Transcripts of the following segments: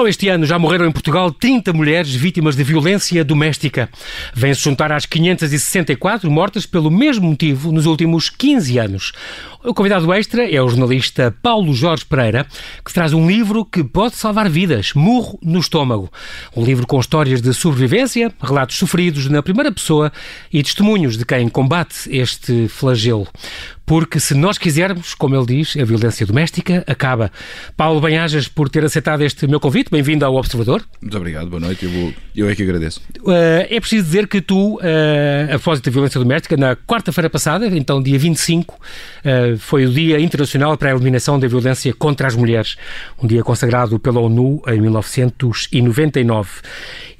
Só este ano já morreram em Portugal 30 mulheres vítimas de violência doméstica. Vem-se juntar às 564 mortas pelo mesmo motivo nos últimos 15 anos. O convidado extra é o jornalista Paulo Jorge Pereira, que traz um livro que pode salvar vidas, Murro no Estômago. Um livro com histórias de sobrevivência, relatos sofridos na primeira pessoa e testemunhos de quem combate este flagelo. Porque se nós quisermos, como ele diz, a violência doméstica acaba. Paulo Banhajas, por ter aceitado este meu convite, bem-vindo ao Observador. Muito obrigado, boa noite, eu, vou, eu é que agradeço. Uh, é preciso dizer que tu, uh, a propósito da violência doméstica, na quarta-feira passada, então dia 25, uh, foi o Dia Internacional para a Eliminação da Violência contra as Mulheres, um dia consagrado pela ONU em 1999.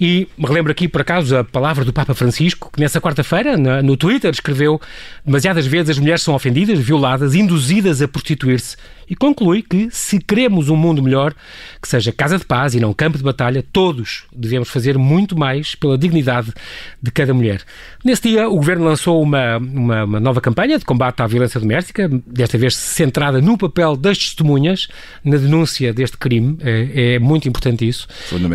E me relembro aqui, por acaso, a palavra do Papa Francisco, que nessa quarta-feira, no Twitter, escreveu demasiadas vezes as mulheres são ofendidas, violadas, induzidas a prostituir-se e conclui que, se queremos um mundo melhor, que seja casa de paz e não campo de batalha, todos devemos fazer muito mais pela dignidade de cada mulher. Nesse dia, o Governo lançou uma, uma, uma nova campanha de combate à violência doméstica, desta vez centrada no papel das testemunhas, na denúncia deste crime. É, é muito importante isso.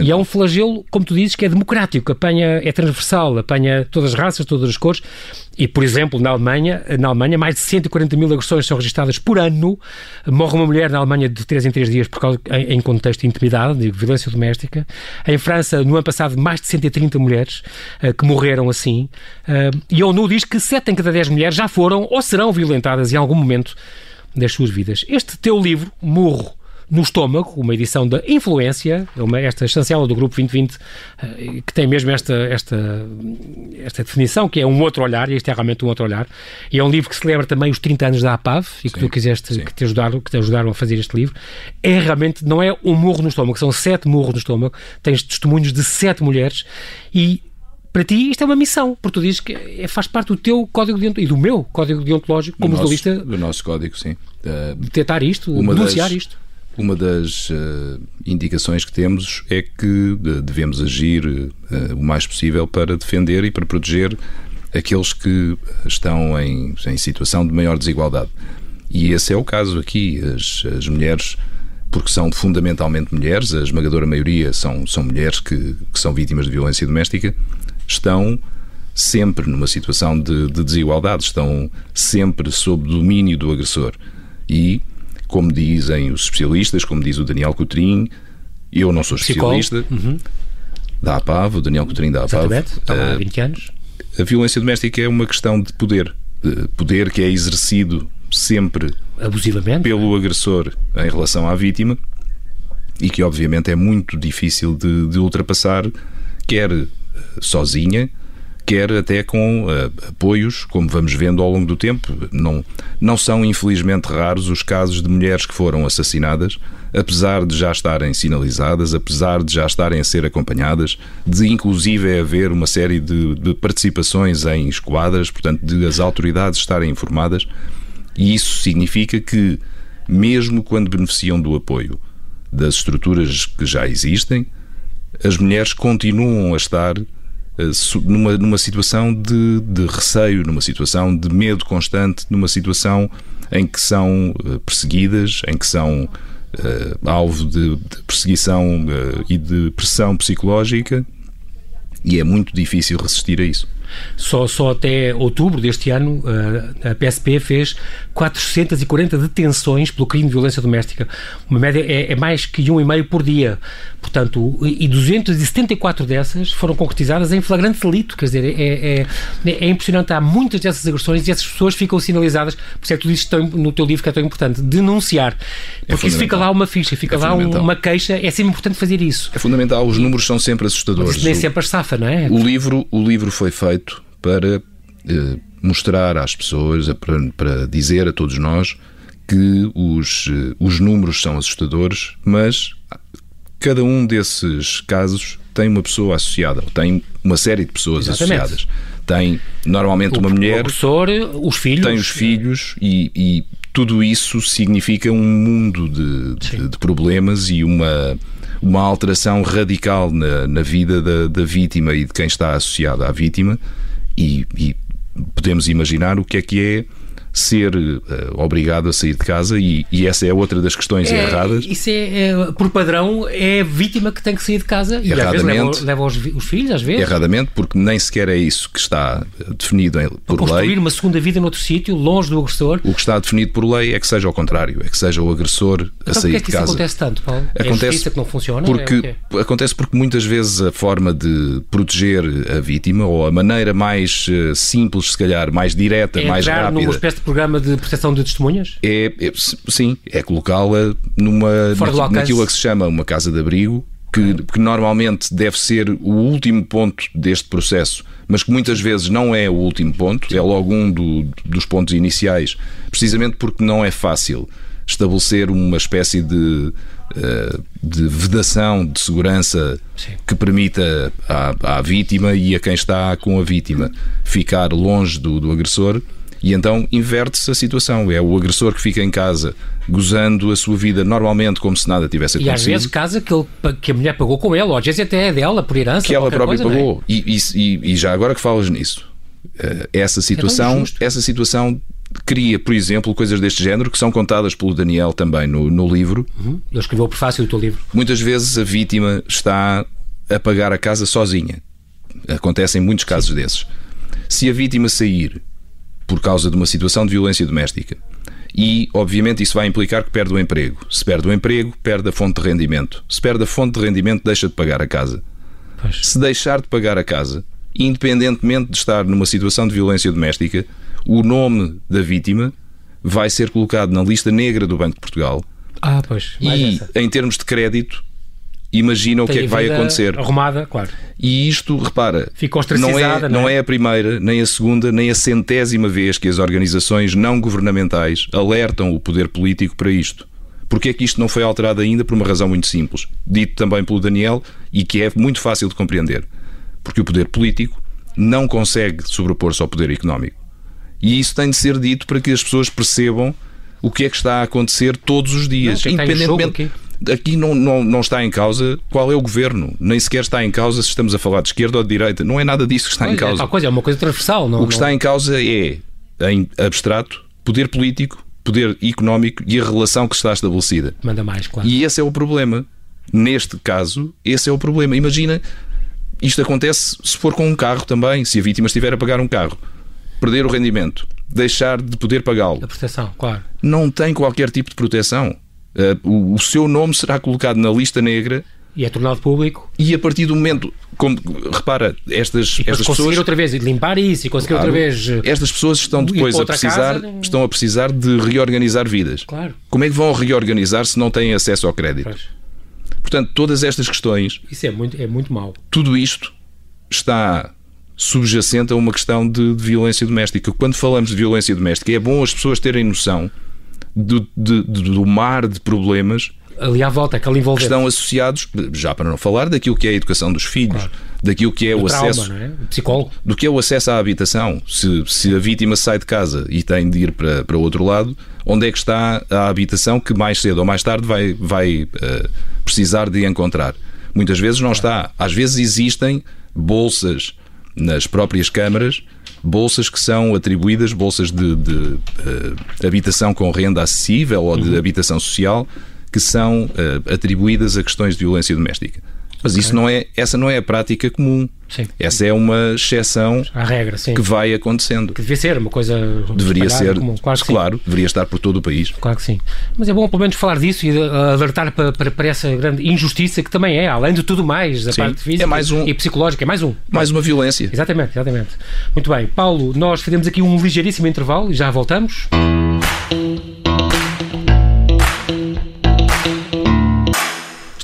E é um flagelo, como tu dizes, que é democrático, apanha, é transversal, apanha todas as raças, todas as cores. E, por exemplo, na Alemanha, na Alemanha mais de 140 mil agressões são registradas por ano. Morre uma mulher na Alemanha de 3 em 3 dias por causa, em, em contexto de intimidade, de violência doméstica. Em França, no ano passado, mais de 130 mulheres uh, que morreram assim. Uh, e a ONU diz que 7 em cada 10 mulheres já foram ou serão violentadas em algum momento das suas vidas. Este teu livro, Morro, no estômago, uma edição da Influência, uma, esta chancela do Grupo 2020, eh, que tem mesmo esta, esta, esta definição, que é um outro olhar, e este é realmente um outro olhar, e é um livro que celebra também os 30 anos da APAV, e que sim, tu quiseste, que te, ajudaram, que te ajudaram a fazer este livro, é realmente, não é um murro no estômago, são sete murros no estômago, tens testemunhos de sete mulheres, e para ti isto é uma missão, porque tu dizes que é, faz parte do teu código deontológico e do meu código deontológico como jornalista. Do nosso código, sim. Uh, detectar isto, denunciar isto. Uma das uh, indicações que temos é que devemos agir uh, o mais possível para defender e para proteger aqueles que estão em, em situação de maior desigualdade. E esse é o caso aqui. As, as, mulheres, porque são fundamentalmente mulheres, a esmagadora maioria são, são mulheres que, que são vítimas de violência doméstica, estão sempre numa situação de, de desigualdade, estão sempre sob domínio do agressor. E como dizem os especialistas, como diz o Daniel Coutrinho, eu não sou especialista, uhum. da APAV, o Daniel Coutrinho da APAV. Exatamente, há 20 anos. A violência doméstica é uma questão de poder. De poder que é exercido sempre abusivamente pelo agressor em relação à vítima e que obviamente é muito difícil de, de ultrapassar, quer eh, sozinha, quer até com uh, apoios, como vamos vendo ao longo do tempo. Não, não são, infelizmente, raros os casos de mulheres que foram assassinadas, apesar de já estarem sinalizadas, apesar de já estarem a ser acompanhadas, de inclusive haver uma série de, de participações em esquadras, portanto, de as autoridades estarem informadas. E isso significa que, mesmo quando beneficiam do apoio das estruturas que já existem, as mulheres continuam a estar eh, numa, numa situação de, de receio, numa situação de medo constante, numa situação em que são eh, perseguidas, em que são uh, alvo de, de perseguição uh, e de pressão psicológica, e é muito difícil resistir a isso. Só, só até outubro deste ano, a PSP fez 440 detenções pelo crime de violência doméstica. Uma média é, é mais que um e meio por dia. Portanto, e 274 dessas foram concretizadas em flagrante delito. Quer dizer, é, é, é impressionante. Há muitas dessas agressões e essas pessoas ficam sinalizadas. Por isso é que tu dizes no teu livro que é tão importante, denunciar. É Porque é isso fica lá uma ficha, fica é lá uma queixa. É sempre importante fazer isso. É fundamental. Os números são sempre assustadores. Mas nem sempre as safa, não é? O livro, o livro foi feito para eh, mostrar às pessoas, para, para dizer a todos nós que os, eh, os números são assustadores, mas cada um desses casos tem uma pessoa associada, tem uma série de pessoas Exatamente. associadas. Tem normalmente o, uma mulher. O professor, os filhos. Tem os filhos e, e tudo isso significa um mundo de, de, de, problemas e uma, uma alteração radical na, na vida da, da vítima e de quem está associado à vítima. E, e podemos imaginar o que é que é ser uh, obrigado a sair de casa e, e, essa é outra das questões é, erradas. Isso é, é, por padrão, é a vítima que tem que sair de casa e às vezes leva, leva os, os, filhos, às vezes. Erradamente, porque nem sequer é isso que está definido em, por construir lei. construir uma segunda vida noutro sítio, longe do agressor. O que está definido por lei é que seja ao contrário, é que seja o agressor a então, sair é que de casa. Isso acontece tanto, Paulo? É acontece é que não funciona? Porque, é acontece porque muitas vezes a forma de proteger a vítima ou a maneira mais uh, simples, se calhar, mais direta, é mais rápida. Programa de proteção de testemunhas? É, é sim, é colocá-la numa na, naquilo que se chama uma casa de abrigo, que, que, normalmente deve ser o último ponto deste processo, mas que muitas vezes não é o último ponto, é logo um do, dos pontos iniciais, precisamente porque não é fácil estabelecer uma espécie de, eh, de vedação de segurança Sim. que permita à, à, vítima e a quem está com a vítima ficar longe do, do agressor. E então inverte-se a situação. É o agressor que fica em casa gozando a sua vida normalmente como se nada tivesse acontecido. E às vezes casa que, ele, que a mulher pagou com ele, ou às vezes até é dela, por herança. Que ela própria coisa, pagou. É? E, e, e, já agora que falas nisso, eh, essa situação, é essa situação cria, por exemplo, coisas deste género que são contadas pelo Daniel também no, no livro. Uhum. Ele escreveu o prefácio do teu livro. Muitas vezes a vítima está a pagar a casa sozinha. Acontecem muitos casos Sim. desses. Se a vítima sair por causa de uma situação de violência doméstica e, obviamente, isso vai implicar que perde o emprego. Se perde o emprego, perde a fonte de rendimento. Se perde a fonte de rendimento, deixa de pagar a casa. Pois. Se deixar de pagar a casa, independentemente de estar numa situação de violência doméstica, o nome da vítima vai ser colocado na lista negra do Banco de Portugal. Ah, pois. e essa. em termos de crédito, imagina o que é que vai acontecer. Arrumada, claro. E isto, repara, não é, não, não é? é a primeira, nem a segunda, nem a centésima vez que as organizações não governamentais alertam o poder político para isto. Porque é que isto não foi alterado ainda? Por uma razão muito simples, dito também pelo Daniel e que é muito fácil de compreender. Porque o poder político não consegue sobrepor-se ao poder económico. E isso tem de ser dito para que as pessoas percebam o que é que está a acontecer todos os dias, não, independentemente. Aqui, não, não, não está em causa qual é o governo, nem sequer está em causa se estamos a falar de esquerda ou de direita. Não é nada disso que está pois em causa. É, coisa, é uma coisa transversal. Não, o que está em causa é, em abstrato, poder político, poder económico e a relação que está estabelecida. Manda mais, claro. E esse é o problema. Neste caso, esse é o problema. Imagina, isto acontece se for com um carro também, se a vítima estiver a pagar um carro perder o rendimento, deixar de poder pagá-lo. A proteção, claro. Não tem qualquer tipo de proteção. Uh, o, o seu nome será colocado na lista negra e é tornado público. E a partir do momento, como repara, estas, estas conseguir pessoas. outra vez, limpar isso e conseguir claro, outra vez. Eh, estas pessoas estão depois a precisar, casa, estão a precisar de reorganizar vidas. Claro. Como é que vão reorganizar se não têm acesso ao crédito? Pois. Portanto, todas estas questões. Isso é muito, é muito mau. Tudo isto está subjacente a uma questão de, de, violência doméstica. Quando falamos de violência doméstica, é bom as pessoas terem noção do, de, do mar de problemas ali à volta, aquele envolvente. Que estão associados, já para não falar daquilo que é a educação dos filhos, claro. daquilo que é o, o trauma, acesso. É? O psicólogo. Do que é o acesso à habitação. Se, se a vítima sai de casa e tem de ir para, para outro lado, onde é que está a habitação que mais cedo ou mais tarde vai, vai uh, precisar de encontrar? Muitas vezes não está. Às vezes existem bolsas nas próprias câmaras bolsas que são atribuídas, bolsas de, de, eh, habitação com renda acessível ou de uhum. habitação social, que são uh, atribuídas a questões de violência doméstica. Mas okay. isso não é, essa não é a prática comum. Sim. Essa é uma exceção regra, que vai acontecendo. Que devia ser uma coisa deveria ser comum. Claro, claro deveria estar por todo o país. Claro que sim. Mas é bom pelo menos falar disso e alertar para, para, para essa grande injustiça que também é, além de tudo mais, da sim. parte física é mais um, e psicológica, é mais um. Mais uma violência. Exatamente, exatamente. Muito bem. Paulo, nós fazemos aqui um ligeiríssimo intervalo e já voltamos.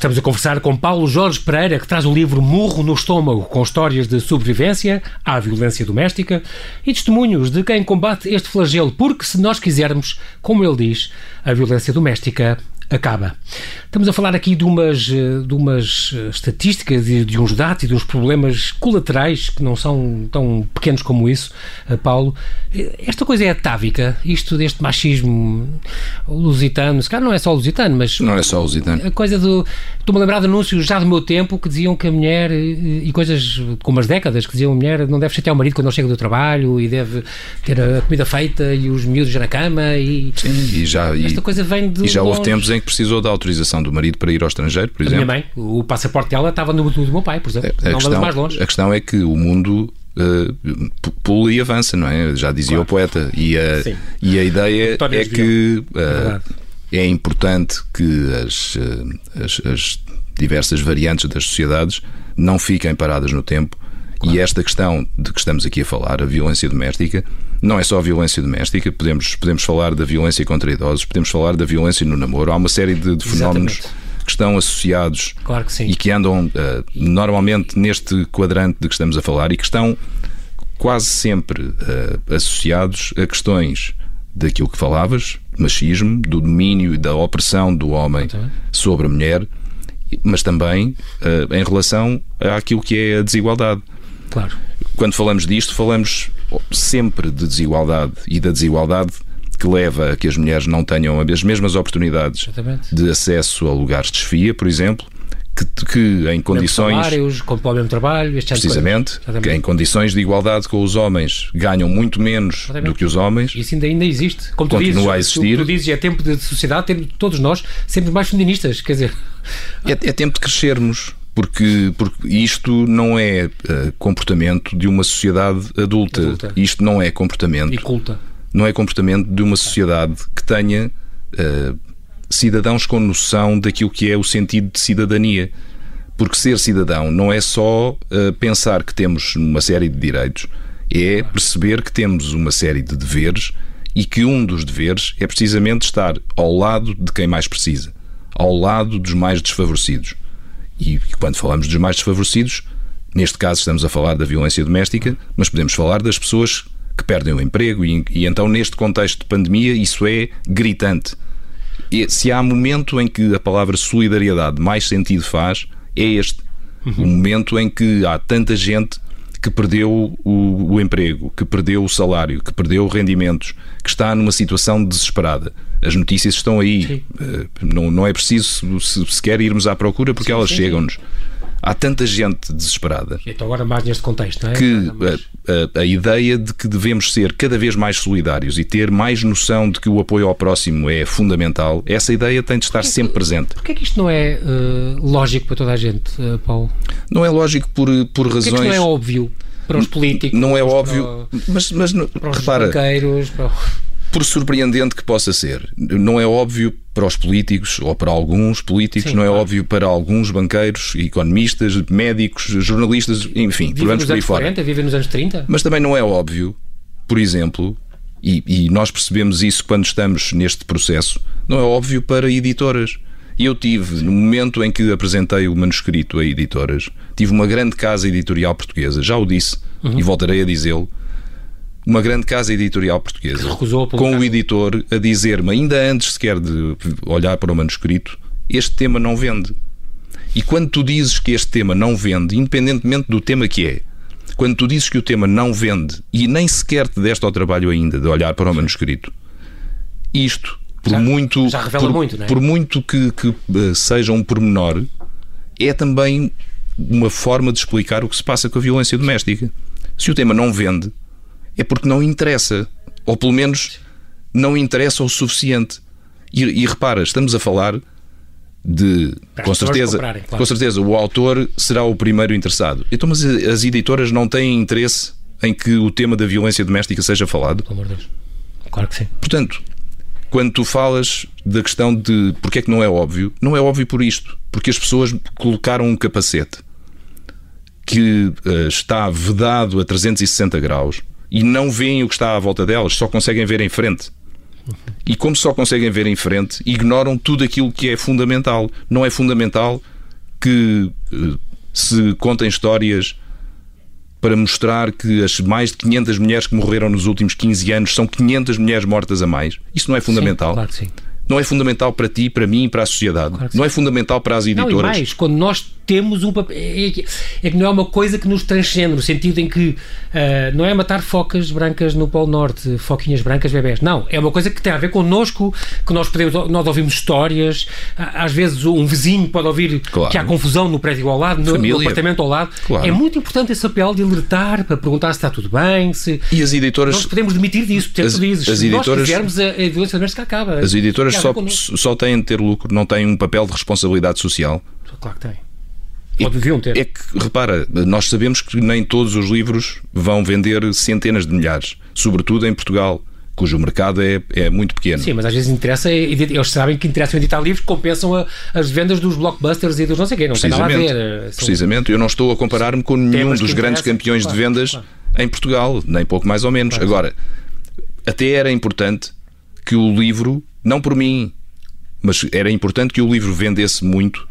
Estamos a conversar com Paulo Jorge Pereira, que traz o livro Murro no Estômago, com histórias de sobrevivência à violência doméstica e testemunhos de quem combate este flagelo, porque se nós quisermos, como ele diz, a violência doméstica acaba. Estamos a falar aqui de umas, de umas estatísticas e de uns dados e de uns problemas colaterais que não são tão pequenos como isso, Paulo. Esta coisa é atávica, isto deste machismo lusitano, se calhar não é só lusitano, mas. Não é só lusitano. A coisa do. Estou-me a lembrar de anúncios já do meu tempo que diziam que a mulher, e coisas com umas décadas, que diziam a mulher não deve chatear o marido quando ele chega do trabalho e deve ter a comida feita e os miúdos na cama e. Sim, e já. Esta e, coisa vem de. E já houve tempos em que precisou da autorização do marido para ir ao estrangeiro, por a exemplo. minha mãe, o passaporte dela estava no do meu pai, por exemplo. A, a não questão, mais longe. A questão é que o mundo uh, pula e avança, não é? Já dizia Claro. o poeta. E a, Sim. e a ideia António é que uh, é importante que as, uh, as, as diversas variantes das sociedades não fiquem paradas no tempo. E esta questão de que estamos aqui a falar, a violência doméstica, não é só a violência doméstica, podemos, podemos falar da violência contra idosos, podemos falar da violência no namoro. Há uma série de, de fenómenos Exatamente. que estão associados Claro que e que andam uh, normalmente neste quadrante de que estamos a falar e que estão quase sempre uh, associados a questões daquilo que falavas, machismo, do domínio e da opressão do homem sobre a mulher, mas também uh, em relação àquilo que é a desigualdade. Claro. Quando falamos disto, falamos sempre de desigualdade e da desigualdade que leva a que as mulheres não tenham as mesmas oportunidades Exatamente. de acesso a lugares de chefia, por exemplo, que, que em condições salários, com o mesmo trabalho, este tipo precisamente, que em condições de igualdade com os homens ganham muito menos Exatamente. do que os homens. Isso ainda, ainda existe. Como Continua dizes, a existir. Tu, tu dizes, é tempo de sociedade, ter todos nós sempre mais feministas. Quer dizer, É, é tempo de crescermos. Porque, porque isto não é eh, comportamento de uma sociedade adulta. Adulta. Isto não é comportamento e culta. não é comportamento de uma sociedade que tenha eh, cidadãos com noção daquilo que é o sentido de cidadania. Porque ser cidadão não é só eh, pensar que temos uma série de direitos, é perceber que temos uma série de deveres e que um dos deveres é precisamente estar ao lado de quem mais precisa, ao lado dos mais desfavorecidos. E quando falamos dos mais desfavorecidos, neste caso estamos a falar da violência doméstica, mas podemos falar das pessoas que perdem o emprego e, e então neste contexto de pandemia isso é gritante. E se há momento em que a palavra solidariedade mais sentido faz, é este. O momento em que há tanta gente que perdeu o, o emprego, que perdeu o salário, que perdeu rendimentos, que está numa situação desesperada. As notícias estão aí. Sim. Eh, Não, não é preciso se- sequer irmos à procura porque elas sim, sim. chegam-nos. Há tanta gente desesperada Então agora mais neste contexto, não é? que a, a- a ideia de que devemos ser cada vez mais solidários e ter mais noção de que o apoio ao próximo é fundamental, essa ideia tem de estar sempre presente. Porquê é que isto não é eh, lógico para toda a gente, eh, Paulo? Não é lógico por, por Porquê é que razões. não é óbvio para os políticos? Não é para- óbvio, mas, mas não- Para os repara, banqueiros, para... por surpreendente que possa ser, não é óbvio para os políticos ou para alguns políticos, Sim, não é claro. óbvio para alguns banqueiros, economistas, médicos, jornalistas, enfim, Vivem vamos nos por aí anos fora. 40, vivem nos anos 30? Mas também não é óbvio, por exemplo, e, e nós percebemos isso quando estamos neste processo, não é óbvio para editoras. E eu tive, no momento em que apresentei o manuscrito a editoras, tive uma grande casa editorial portuguesa, já o disse e voltarei a dizê-lo, uma grande casa editorial portuguesa, com o editor a dizer-me, ainda antes sequer de olhar para o manuscrito, este tema não vende. E quando tu dizes que este tema não vende, independentemente do tema que é, quando tu dizes que o tema não vende e nem sequer te deste ao trabalho ainda de olhar para o manuscrito, isto, por Já- muito, já revela por, muito, é? por muito que, que, eh, seja um pormenor, é também uma forma de explicar o que se passa com a violência doméstica. Se o tema não vende, é porque não interessa. Ou pelo menos não interessa o suficiente. E, e repara, estamos a falar de. Para Com certeza, claro. com certeza, o autor será o primeiro interessado. Então, mas as editoras não têm interesse em que o tema da violência doméstica seja falado? Pelo amor de Deus. Claro que sim. Portanto, quando tu falas da questão de porque é que não é óbvio, não é óbvio por isto. Porque as pessoas colocaram um capacete que eh, está vedado a 360 graus e não veem o que está à volta delas, só conseguem ver em frente. E como só conseguem ver em frente, ignoram tudo aquilo que é fundamental. Não é fundamental que eh, se contem histórias para mostrar que as mais de 500 mulheres que morreram nos últimos 15 anos são 500 mulheres mortas a mais. Isso não é fundamental. Sim, claro que sim. não é fundamental para ti, para mim, para a sociedade. Claro não é fundamental para as editoras. Não, e mais, quando nós temos um papel. É, é, que não é uma coisa que nos transcende, no sentido em que uh, não é matar focas brancas no Polo Norte, foquinhas brancas, bebés. Não, é uma coisa que tem a ver connosco, que nós podemos, nós ouvimos histórias, às vezes um vizinho pode ouvir claro. que há confusão no prédio ao lado, no, no apartamento ao lado. Claro. É muito importante esse papel de alertar, para perguntar se está tudo bem, se. E as editoras. Nós podemos demitir disso, porque as, dizes. As editoras, nós quisermos a, a violência doméstica acaba. As editoras só, só têm de ter lucro, não têm um papel de responsabilidade social. Claro que têm. Ou deviam ter. É que, repara, nós sabemos que nem todos os livros vão vender centenas de milhares, sobretudo em Portugal cujo mercado é, é muito pequeno. Sim, mas às vezes interessa, eles sabem que interessam editar livros que compensam a, as vendas dos blockbusters e dos não sei quê, não tem nada a ver. Eh, são... Precisamente, eu não estou a comparar-me com nenhum dos grandes campeões claro, de vendas claro. em Portugal, nem pouco mais ou menos. Claro. Agora, até era importante que o livro, não por mim, mas era importante que o livro vendesse muito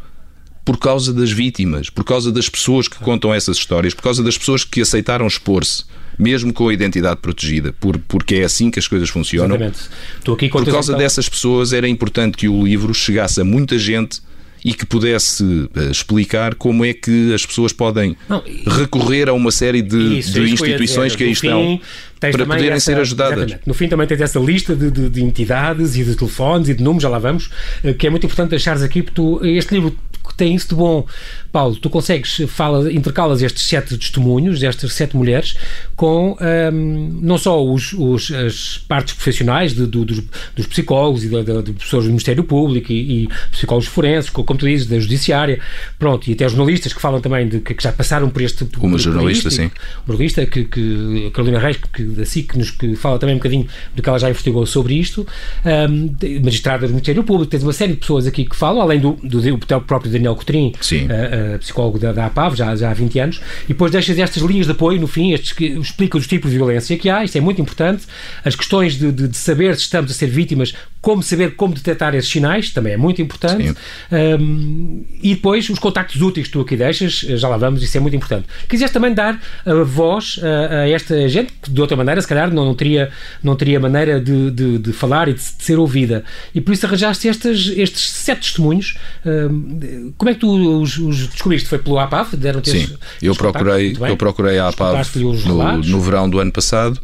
por causa das vítimas, por causa das pessoas que contam essas histórias, por causa das pessoas que aceitaram expor-se, mesmo com a identidade protegida, por, porque é assim que as coisas funcionam. Exatamente. Estou aqui por causa dessas pessoas era importante que o livro chegasse a muita gente e que pudesse uh, explicar como é que as pessoas podem não, recorrer a uma série de, isso, de instituições que aí estão para poderem essa, ser ajudadas. Exatamente. No fim também tens essa lista de, de, de, entidades e de telefones e de números, já lá vamos, eh, que é muito importante deixares aqui, porque tu, este livro tem isso de bom, Paulo, tu consegues, fala, intercalas estes sete testemunhos, destas sete mulheres, com um, não só os, os, as partes profissionais de, de, dos, dos, psicólogos e de, de, pessoas do Ministério Público e, e psicólogos forenses, como tu dizes, da Judiciária, pronto, e até jornalistas que falam também de que, que já passaram por este... Uma jornalista, sim. Uma jornalista, que, que, a Carolina Reis, que, da SIC, nos, que fala também um bocadinho do que ela já investigou sobre isto, um, magistrada do Ministério Público, tens uma série de pessoas aqui que falam, além do, do, do próprio Daniel Cotrim, uh, uh, psicólogo da, da APAV, já, já há 20 anos, e depois deixas estas linhas de apoio, no fim, estes que explicam os tipos de violência que há, isto é muito importante, as questões de, de, de saber se estamos a ser vítimas, como saber como detectar esses sinais, também é muito importante, um, e depois os contactos úteis que tu aqui deixas, já lá vamos, isso é muito importante. Quiseste também dar a voz a, a esta gente que de outra maneira, se calhar, não, não teria, não teria maneira de, de, de falar e de, de, ser ouvida, e por isso arranjaste estes, estes sete testemunhos. Um, como é que tu os, os descobriste? Foi pelo APAV? Deram Sim, eu procurei, eu procurei a APAV no, no verão do ano passado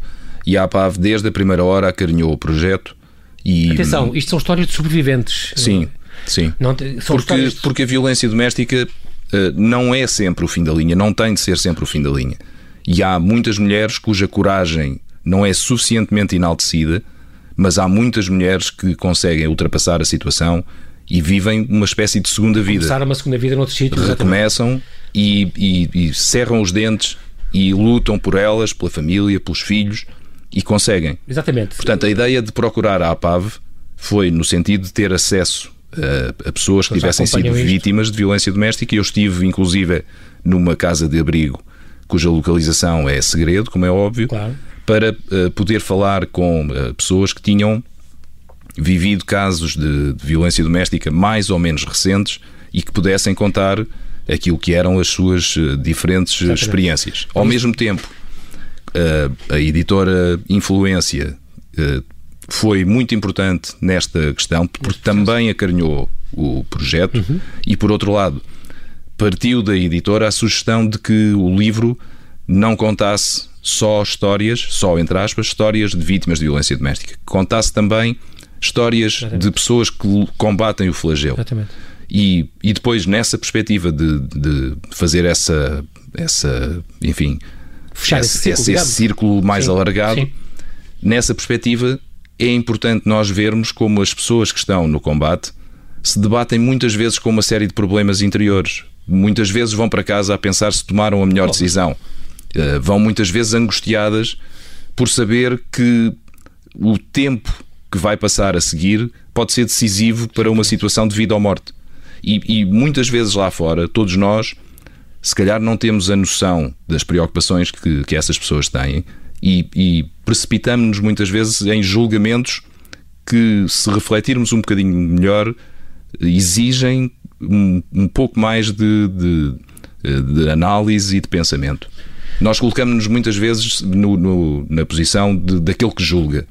e a APAV, desde a primeira hora, acarinhou o projeto e, Atenção, isto são histórias de sobreviventes. Sim, sim. Não, porque, de... porque a violência doméstica uh, não é sempre o fim da linha, não tem de ser sempre o fim da linha. E há muitas mulheres cuja coragem não é suficientemente enaltecida, mas há muitas mulheres que conseguem ultrapassar a situação e vivem uma espécie de segunda vida. Começar uma segunda vida noutro sítio. Recomeçam e, e, e cerram os dentes e lutam por elas, pela família, pelos filhos e conseguem. Exatamente. Portanto, a ideia de procurar a APAV foi no sentido de ter acesso a, a pessoas que tivessem sido isto. vítimas de violência doméstica. Eu estive, inclusive, numa casa de abrigo cuja localização é segredo, como é óbvio, claro. para uh, poder falar com uh, pessoas que tinham vivido casos de, de, violência doméstica mais ou menos recentes e que pudessem contar aquilo que eram as suas diferentes Exatamente. experiências. Ao mesmo tempo, a editora Influência eh, foi muito importante nesta questão, porque também acarinhou o projeto uhum. e, por outro lado, partiu da editora a sugestão de que o livro não contasse só histórias, só entre aspas, histórias de vítimas de violência doméstica, que contasse também histórias Exatamente. de pessoas que combatem o flagelo. Exatamente. E, e depois, nessa perspectiva de, de fazer essa, essa, enfim, fechar esse, esse, círculo, esse círculo mais sim, alargado. Sim. Nessa perspectiva, é importante nós vermos como as pessoas que estão no combate se debatem muitas vezes com uma série de problemas interiores. Muitas vezes vão para casa a pensar se tomaram a melhor decisão. Uh, vão muitas vezes angustiadas por saber que o tempo que vai passar a seguir pode ser decisivo para uma situação de vida ou morte. E, e muitas vezes lá fora, todos nós se calhar não temos a noção das preocupações que, que essas pessoas têm e, e precipitamos-nos muitas vezes em julgamentos que, se refletirmos um bocadinho melhor, exigem um, um pouco mais de, de, de, análise e de pensamento. Nós colocamos-nos muitas vezes no, no, na posição de, daquele que julga.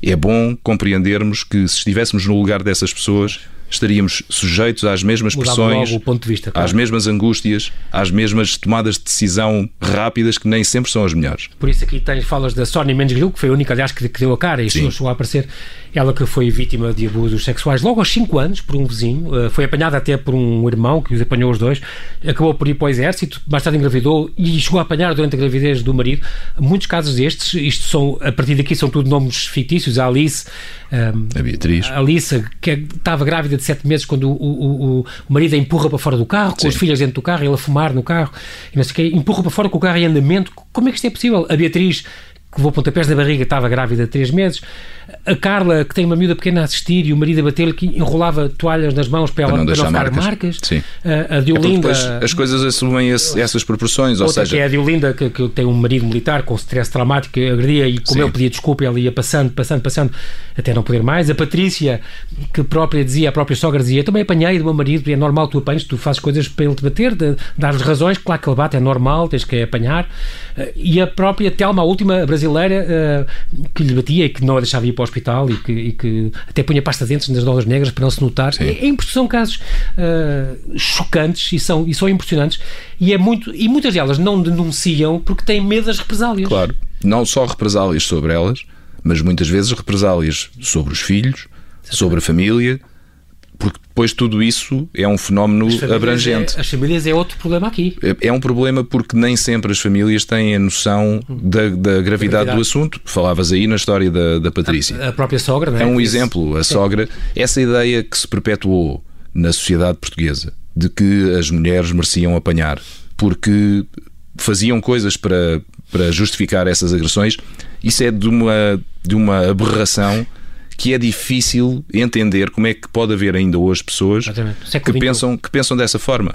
é bom compreendermos que se estivéssemos no lugar dessas pessoas estaríamos sujeitos às mesmas Mudava pressões, logo o ponto de vista, claro. às mesmas angústias, às mesmas tomadas de decisão rápidas que nem sempre são as melhores. Por isso aqui tens, falas da Sónia Mendes Grilo, que foi a única, aliás, que, que deu a cara e chegou a aparecer. Ela que foi vítima de abusos sexuais logo aos 5 anos por um vizinho, eh, foi apanhada até por um irmão que os apanhou os dois, acabou por ir para o exército, mais tarde engravidou e chegou a apanhar durante a gravidez do marido. Muitos casos destes, isto são, a partir daqui são tudo nomes fictícios, a Alice, ehm, A Beatriz. a Alice, que estava grávida de 7 meses quando o, o, o, marido a empurra para fora do carro, com Sim. as filhas dentro do carro, ele a fumar no carro, e não sei o quê, empurra para fora com o carro em andamento. Como é que isto é possível? A Beatriz, que levou pontapés na barriga, estava grávida de 3 meses. A Carla, que tem uma miúda pequena a assistir, e o marido a bater-lhe, que enrolava toalhas nas mãos para, ela, Para não deixar ficar marcas. marcas. Sim. A, a É porque Diolinda... depois as coisas assumem esse- essas proporções, ou seja, é a Diolinda, que, que tem um marido militar com stress traumático, agredia e como Sim. ele pedia desculpa, ela ia passando, passando, passando, até não poder mais. A Patrícia, que própria dizia, a própria sogra dizia, também apanhei do meu marido, é normal tu apanhas, tu fazes coisas para ele te bater, de, dar-lhes razões, claro que ele bate, é normal, tens que apanhar. E a própria Telma, a última brasileira, eh, que lhe batia e que não a deixava ir para o hospital e que, e que até punha pasta de dentes nas nozes negras para não se notar. É, é, são casos eh, chocantes e são, e são impressionantes e, é muito, e muitas delas não denunciam porque têm medo das represálias. claro, não só represálias sobre elas, mas muitas vezes represálias sobre os filhos, sobre a família, porque depois tudo isso é um fenómeno As abrangente. É, as famílias é outro problema aqui. É- É um problema porque nem sempre as famílias têm a noção da, da gravidade do assunto. Falavas aí na história da, da Patrícia. A própria sogra, não é? É um exemplo, a sogra, essa ideia que se perpetuou na sociedade portuguesa de que as mulheres mereciam apanhar porque faziam coisas para, para justificar essas agressões, isso é de uma, de uma aberração que é difícil entender como é que pode haver ainda hoje pessoas que pensam, que pensam dessa forma.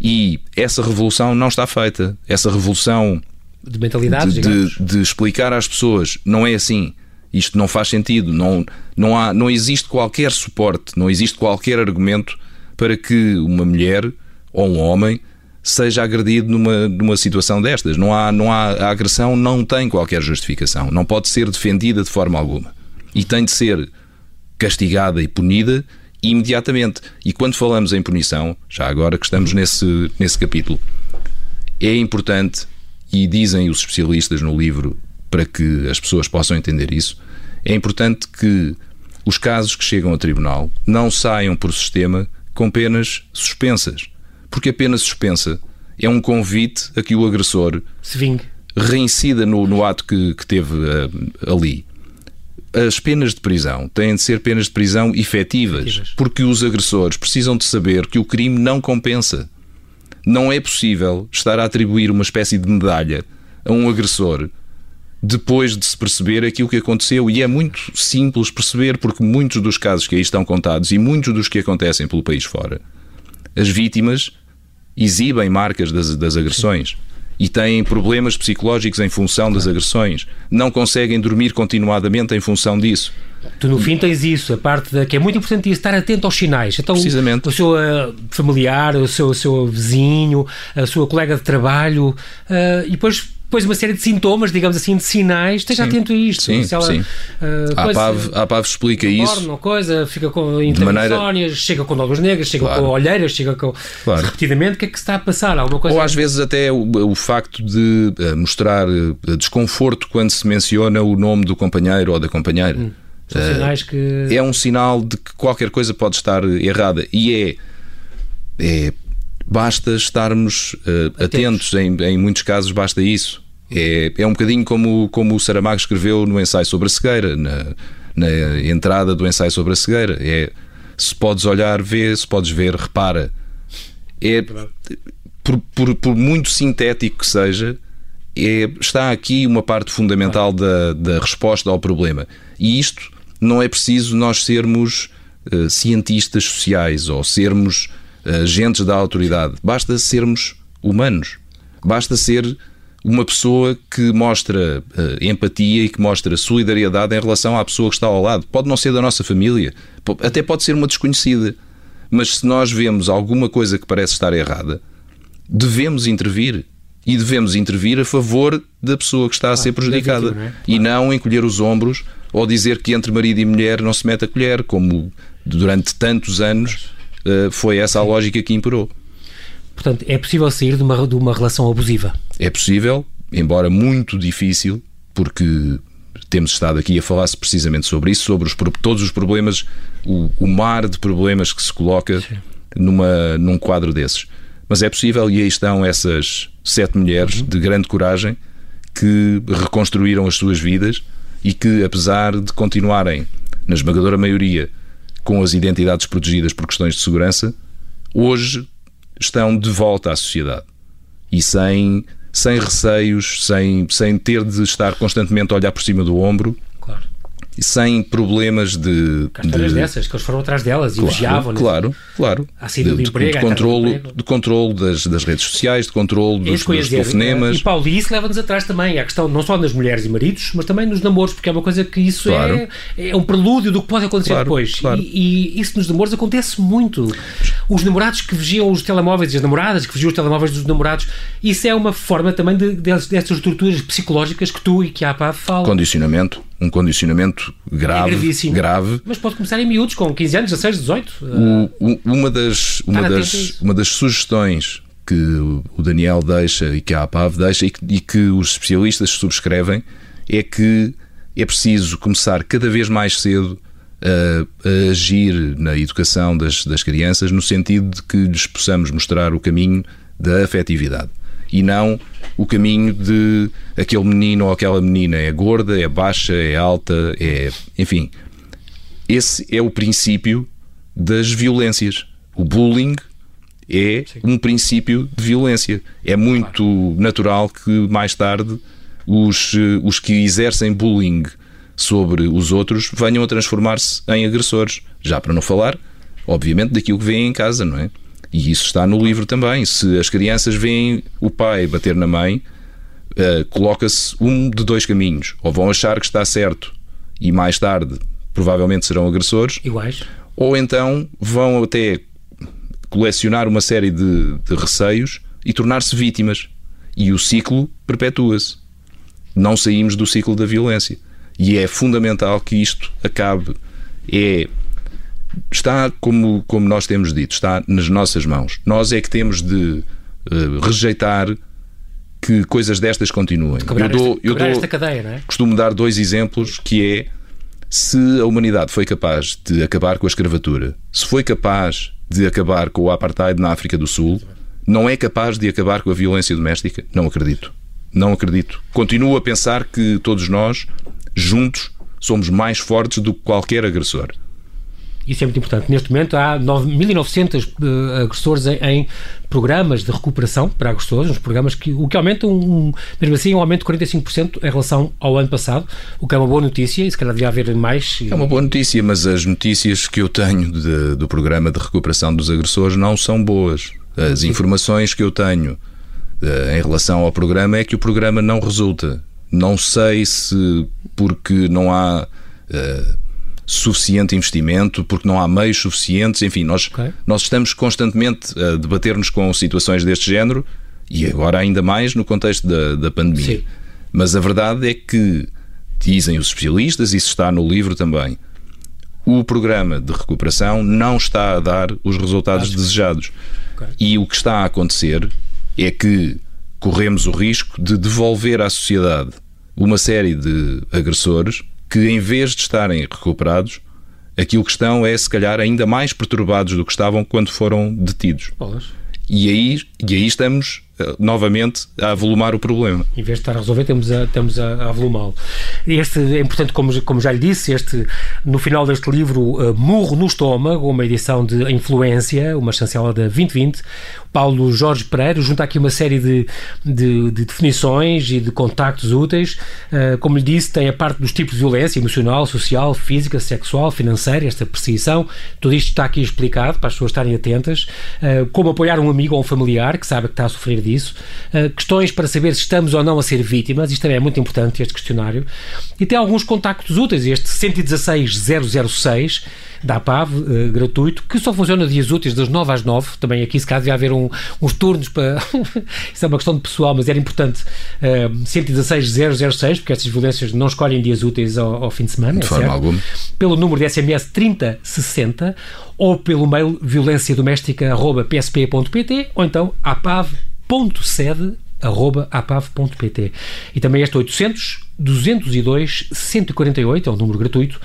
E essa revolução não está feita. Essa revolução De mentalidades, de, de- de explicar às pessoas não é assim. Isto não faz sentido. Não, não, há, não existe qualquer suporte, não existe qualquer argumento para que uma mulher ou um homem seja agredido numa, numa situação destas. Não há, não há, a agressão não tem qualquer justificação. Não pode ser defendida de forma alguma. E tem de ser castigada e punida imediatamente. E quando falamos em punição, já agora que estamos nesse, nesse capítulo, é importante, e dizem os especialistas no livro para que as pessoas possam entender isso, é importante que os casos que chegam a tribunal não saiam por sistema com penas suspensas. Porque a pena suspensa é um convite a que o agressor Se vingue. reincida no, no ato que, que teve ah, ali. As penas de prisão têm de ser penas de prisão efetivas, Efetivas. porque os agressores precisam de saber que o crime não compensa. Não é possível estar a atribuir uma espécie de medalha a um agressor depois de se perceber aquilo que aconteceu. E é muito simples perceber, porque muitos dos casos que aí estão contados e muitos dos que acontecem pelo país fora, as vítimas exibem marcas das, das agressões e têm problemas psicológicos em função das agressões. Não conseguem dormir continuadamente em função disso. Tu no fim tens isso, a parte da, que é muito importante isso, estar atento aos sinais. Então, Precisamente. O, o seu ah, familiar, o seu, o seu vizinho, a sua colega de trabalho, ah, e depois, depois uma série de sintomas, digamos assim, de sinais, esteja Sim. atento a isto. Sim, Se ela, sim. ah, A APAV, a APAV explica isso. Dorme, uma coisa, fica com maneira- chega com nódulos negras, chega Claro. com olheiras, chega com. Claro. Repetidamente, o que é que se está a passar? Alguma coisa. Ou às vezes até o, o facto de eh, mostrar eh, desconforto quando se menciona o nome do companheiro ou da companheira. São sinais que. É um sinal de que qualquer coisa pode estar errada. E é. é basta estarmos eh, atentos, em, em muitos casos, basta isso. É, é um bocadinho como, como o Saramago escreveu no ensaio sobre a cegueira, na, na entrada do ensaio sobre a cegueira. É, se podes olhar, vê, se podes ver, repara. É, por, por, por muito sintético que seja, é, está aqui uma parte fundamental da, da resposta ao problema. E isto não é preciso nós sermos eh, cientistas sociais ou sermos agentes da autoridade. Basta sermos humanos. Basta ser uma pessoa que mostra eh, empatia e que mostra solidariedade em relação à pessoa que está ao lado. Pode não ser da nossa família, até pode ser uma desconhecida. Mas se nós vemos alguma coisa que parece estar errada, devemos intervir. e devemos intervir a favor da pessoa que está a ser prejudicada vítima, não é? e não encolher os ombros ou dizer que entre marido e mulher não se mete a colher, como durante tantos anos uh, foi essa a lógica que imperou. Portanto, é possível sair de uma, de uma relação abusiva? É possível, embora muito difícil, porque temos estado aqui a falar-se precisamente sobre isso, sobre os, todos os problemas, o, o, mar de problemas que se coloca numa, num quadro desses. Mas é possível e aí estão essas sete mulheres uhum. de grande coragem que reconstruíram as suas vidas e que, apesar de continuarem, na esmagadora maioria, com as identidades protegidas por questões de segurança, hoje estão de volta à sociedade e sem, sem receios, sem, sem ter de estar constantemente a olhar por cima do ombro. Claro sem problemas de. de... dessas, que eles foram atrás delas claro, e vigiavam. Claro, claro. A de, de, emprego, de, controlo, de controlo das, das redes sociais, de controlo dos, dos telefonemas. E Paulo, e isso leva-nos atrás também à questão não só nas mulheres e maridos, mas também nos namoros, porque é uma coisa que isso claro. é, é um prelúdio do que pode acontecer claro, depois. Claro. E, e, isso nos namoros acontece muito. Os namorados que vigiam os telemóveis e as namoradas que vigiam os telemóveis dos namorados, isso é uma forma também de, de, dessas estruturas psicológicas que tu e que a APA falam. Condicionamento um condicionamento grave, é grave. Mas pode começar em miúdos, com 15 anos, 16, 18. O, uma, das, uma, das, uma das sugestões que o Daniel deixa e que a APAV deixa e que, e que os especialistas subscrevem é que é preciso começar cada vez mais cedo a, a, agir na educação das, das crianças no sentido de que lhes possamos mostrar o caminho da afetividade e não o caminho de aquele menino ou aquela menina é gorda, é baixa, é alta, é. Enfim. Esse é o princípio das violências. O bullying é Sim. um princípio de violência. É muito claro. natural que mais tarde os, os que exercem bullying sobre os outros venham a transformar-se em agressores. Já para não falar, obviamente, daquilo que vêm em casa, não é? E isso está no livro também. Se as crianças veem o pai bater na mãe, uh, coloca-se um de dois caminhos. Ou vão achar que está certo e mais tarde provavelmente serão agressores. Iguais. Ou então vão até colecionar uma série de, de receios e tornar-se vítimas. E o ciclo perpetua-se. Não saímos do ciclo da violência. E é fundamental que isto acabe. É está, como, como nós temos dito, está nas nossas mãos. Nós é que temos de uh, rejeitar que coisas destas continuem. eu dou, esta, eu dou, esta cadeia, não é? Costumo dar dois exemplos, que é se a humanidade foi capaz de acabar com a escravatura, se foi capaz de acabar com o apartheid na África do Sul, não é capaz de acabar com a violência doméstica? Não acredito. Não acredito. Continuo a pensar que todos nós, juntos, somos mais fortes do que qualquer agressor. Isso é muito importante. Neste momento há 1.900 uh, agressores em, em, programas de recuperação para agressores, uns programas que, o que aumenta, um, mesmo assim, um aumento de 45% em relação ao ano passado, o que é uma boa notícia e se calhar devia haver mais. É uma boa notícia, mas as notícias que eu tenho de, do programa de recuperação dos agressores não são boas. As Sim. informações que eu tenho uh, em relação ao programa é que o programa não resulta. Não sei se porque não há. Uh, suficiente investimento, porque não há meios suficientes, enfim, nós, okay. nós estamos constantemente a debater-nos com situações deste género e agora ainda mais no contexto da, da pandemia. Sim. Mas a verdade é que, dizem os especialistas, isso está no livro também, o programa de recuperação não está a dar os resultados Acho desejados. Okay. E o que está a acontecer é que corremos o risco de devolver à sociedade uma série de agressores que em vez de estarem recuperados, aquilo que estão é se calhar ainda mais perturbados do que estavam quando foram detidos. E aí, e aí estamos uh, novamente a avolumar o problema. Em vez de estar a resolver, temos a, temos a, a avolumá-lo. Este é importante, como, como já lhe disse, este, no final deste livro, uh, Murro no Estômago, uma edição de Influência, uma chancela da 2020, Paulo Jorge Pereira junta aqui uma série de, de, de definições e de contactos úteis. Uh, como lhe disse, tem a parte dos tipos de violência emocional, social, física, sexual, financeira, esta perseguição. Tudo isto está aqui explicado para as pessoas estarem atentas. Uh, como apoiar um amigo ou um familiar que sabe que está a sofrer disso. Uh, questões para saber se estamos ou não a ser vítimas. Isto também é muito importante, este questionário. E tem alguns contactos úteis. Este 116006 da APAV, gratuito, que só funciona dias úteis das 9 às 9. Também aqui, se calhar, devia haver um uns turnos para. Isso é uma questão de pessoal, mas era importante. Uh, 116 porque essas violências não escolhem dias úteis ao, ao fim de semana. De é forma certo? alguma. Pelo número de SMS 3060 ou pelo mail violênciadoméstica.psp.pt ou então apav.sede.apav.pt e também este 800 202 148 é um número gratuito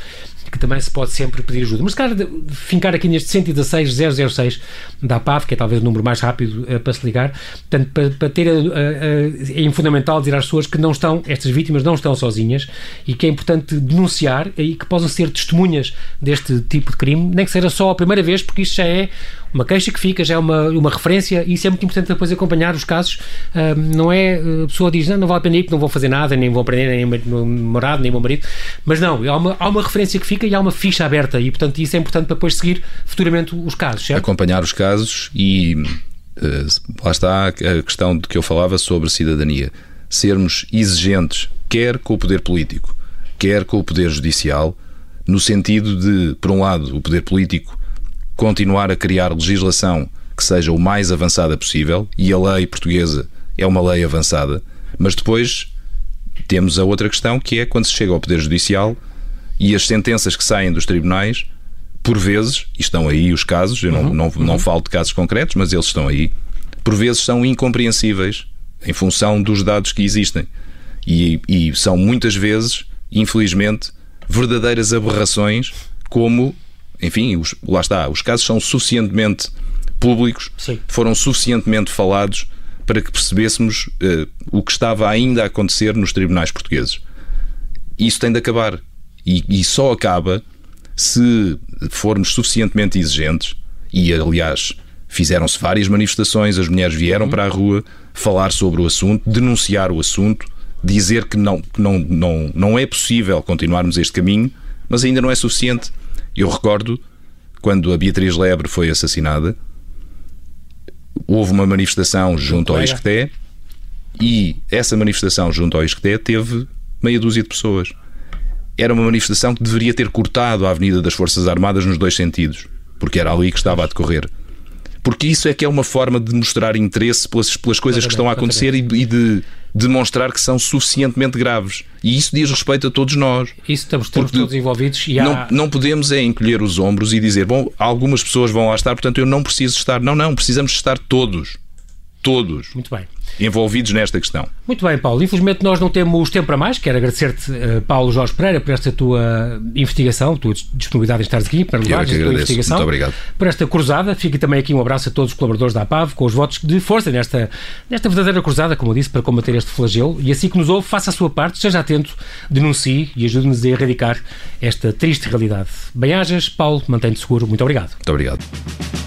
que também se pode sempre pedir ajuda. Mas, cara, fincar aqui neste 116 006 da APAV, que é talvez o número mais rápido uh, para se ligar, portanto, para, para ter, uh, uh, é fundamental dizer às pessoas que não estão, estas vítimas não estão sozinhas e que é importante denunciar e que possam ser testemunhas deste tipo de crime, nem que seja só a primeira vez, porque isto já é uma queixa que fica, já é uma, uma referência e isso é muito importante depois acompanhar os casos. não é, a pessoa diz, não, não vale a pena ir, não vou fazer nada, nem vou prender nem o namorado, nem o meu marido, mas não, há uma, há uma referência que fica e há uma ficha aberta e, portanto, isso é importante para depois seguir futuramente os casos, certo? Acompanhar os casos e uh, lá está a questão de que eu falava sobre cidadania. Sermos exigentes, quer com o poder político, quer com o poder judicial, no sentido de, por um lado, o poder político continuar a criar legislação que seja o mais avançada possível, e a lei portuguesa é uma lei avançada, mas depois temos a outra questão que é quando se chega ao Poder Judicial e as sentenças que saem dos tribunais, por vezes, e estão aí os casos, eu não, uhum, não, não uhum. falo de casos concretos, mas eles estão aí, por vezes são incompreensíveis em função dos dados que existem. E, e são muitas vezes, infelizmente, verdadeiras aberrações, como, enfim, os, lá está, os casos são suficientemente públicos, Sim. foram suficientemente falados para que percebêssemos uh, o que estava ainda a acontecer nos tribunais portugueses. Isso tem de acabar. E, e só acaba se formos suficientemente exigentes, e aliás fizeram-se várias manifestações, as mulheres vieram uhum. para a rua falar sobre o assunto, denunciar o assunto, dizer que não, que não, não, não é possível continuarmos este caminho, mas ainda não é suficiente. Eu recordo quando a Beatriz Lebre foi assassinada, houve uma manifestação junto ao Isqueté e essa manifestação junto ao Isqueté teve meia dúzia de pessoas era uma manifestação que deveria ter cortado a Avenida das Forças Armadas nos dois sentidos, porque era ali que estava a decorrer. Porque isso é que é uma forma de mostrar interesse pelas, pelas coisas que estão a acontecer e, e de demonstrar que são suficientemente graves. E isso diz respeito a todos nós. Isso estamos, estamos todos envolvidos e há... não, não podemos é encolher os ombros e dizer, bom, algumas pessoas vão lá estar, portanto eu não preciso estar. Não, não, precisamos estar todos. Todos. Muito bem envolvidos nesta questão. Muito bem, Paulo. Infelizmente nós não temos tempo para mais. Quero agradecer-te, uh, Paulo Jorge Pereira, por esta tua investigação, tua disponibilidade em estar aqui, para levar esta tua investigação. Muito obrigado. Por esta cruzada. Fica também aqui um abraço a todos os colaboradores da APAV, com os votos de força nesta, nesta verdadeira cruzada, como eu disse, para combater este flagelo. E assim que nos ouve, faça a sua parte, esteja atento, denuncie e ajude-nos a erradicar esta triste realidade. Bem-ajas, Paulo, mantém-te seguro. Muito obrigado. Muito obrigado.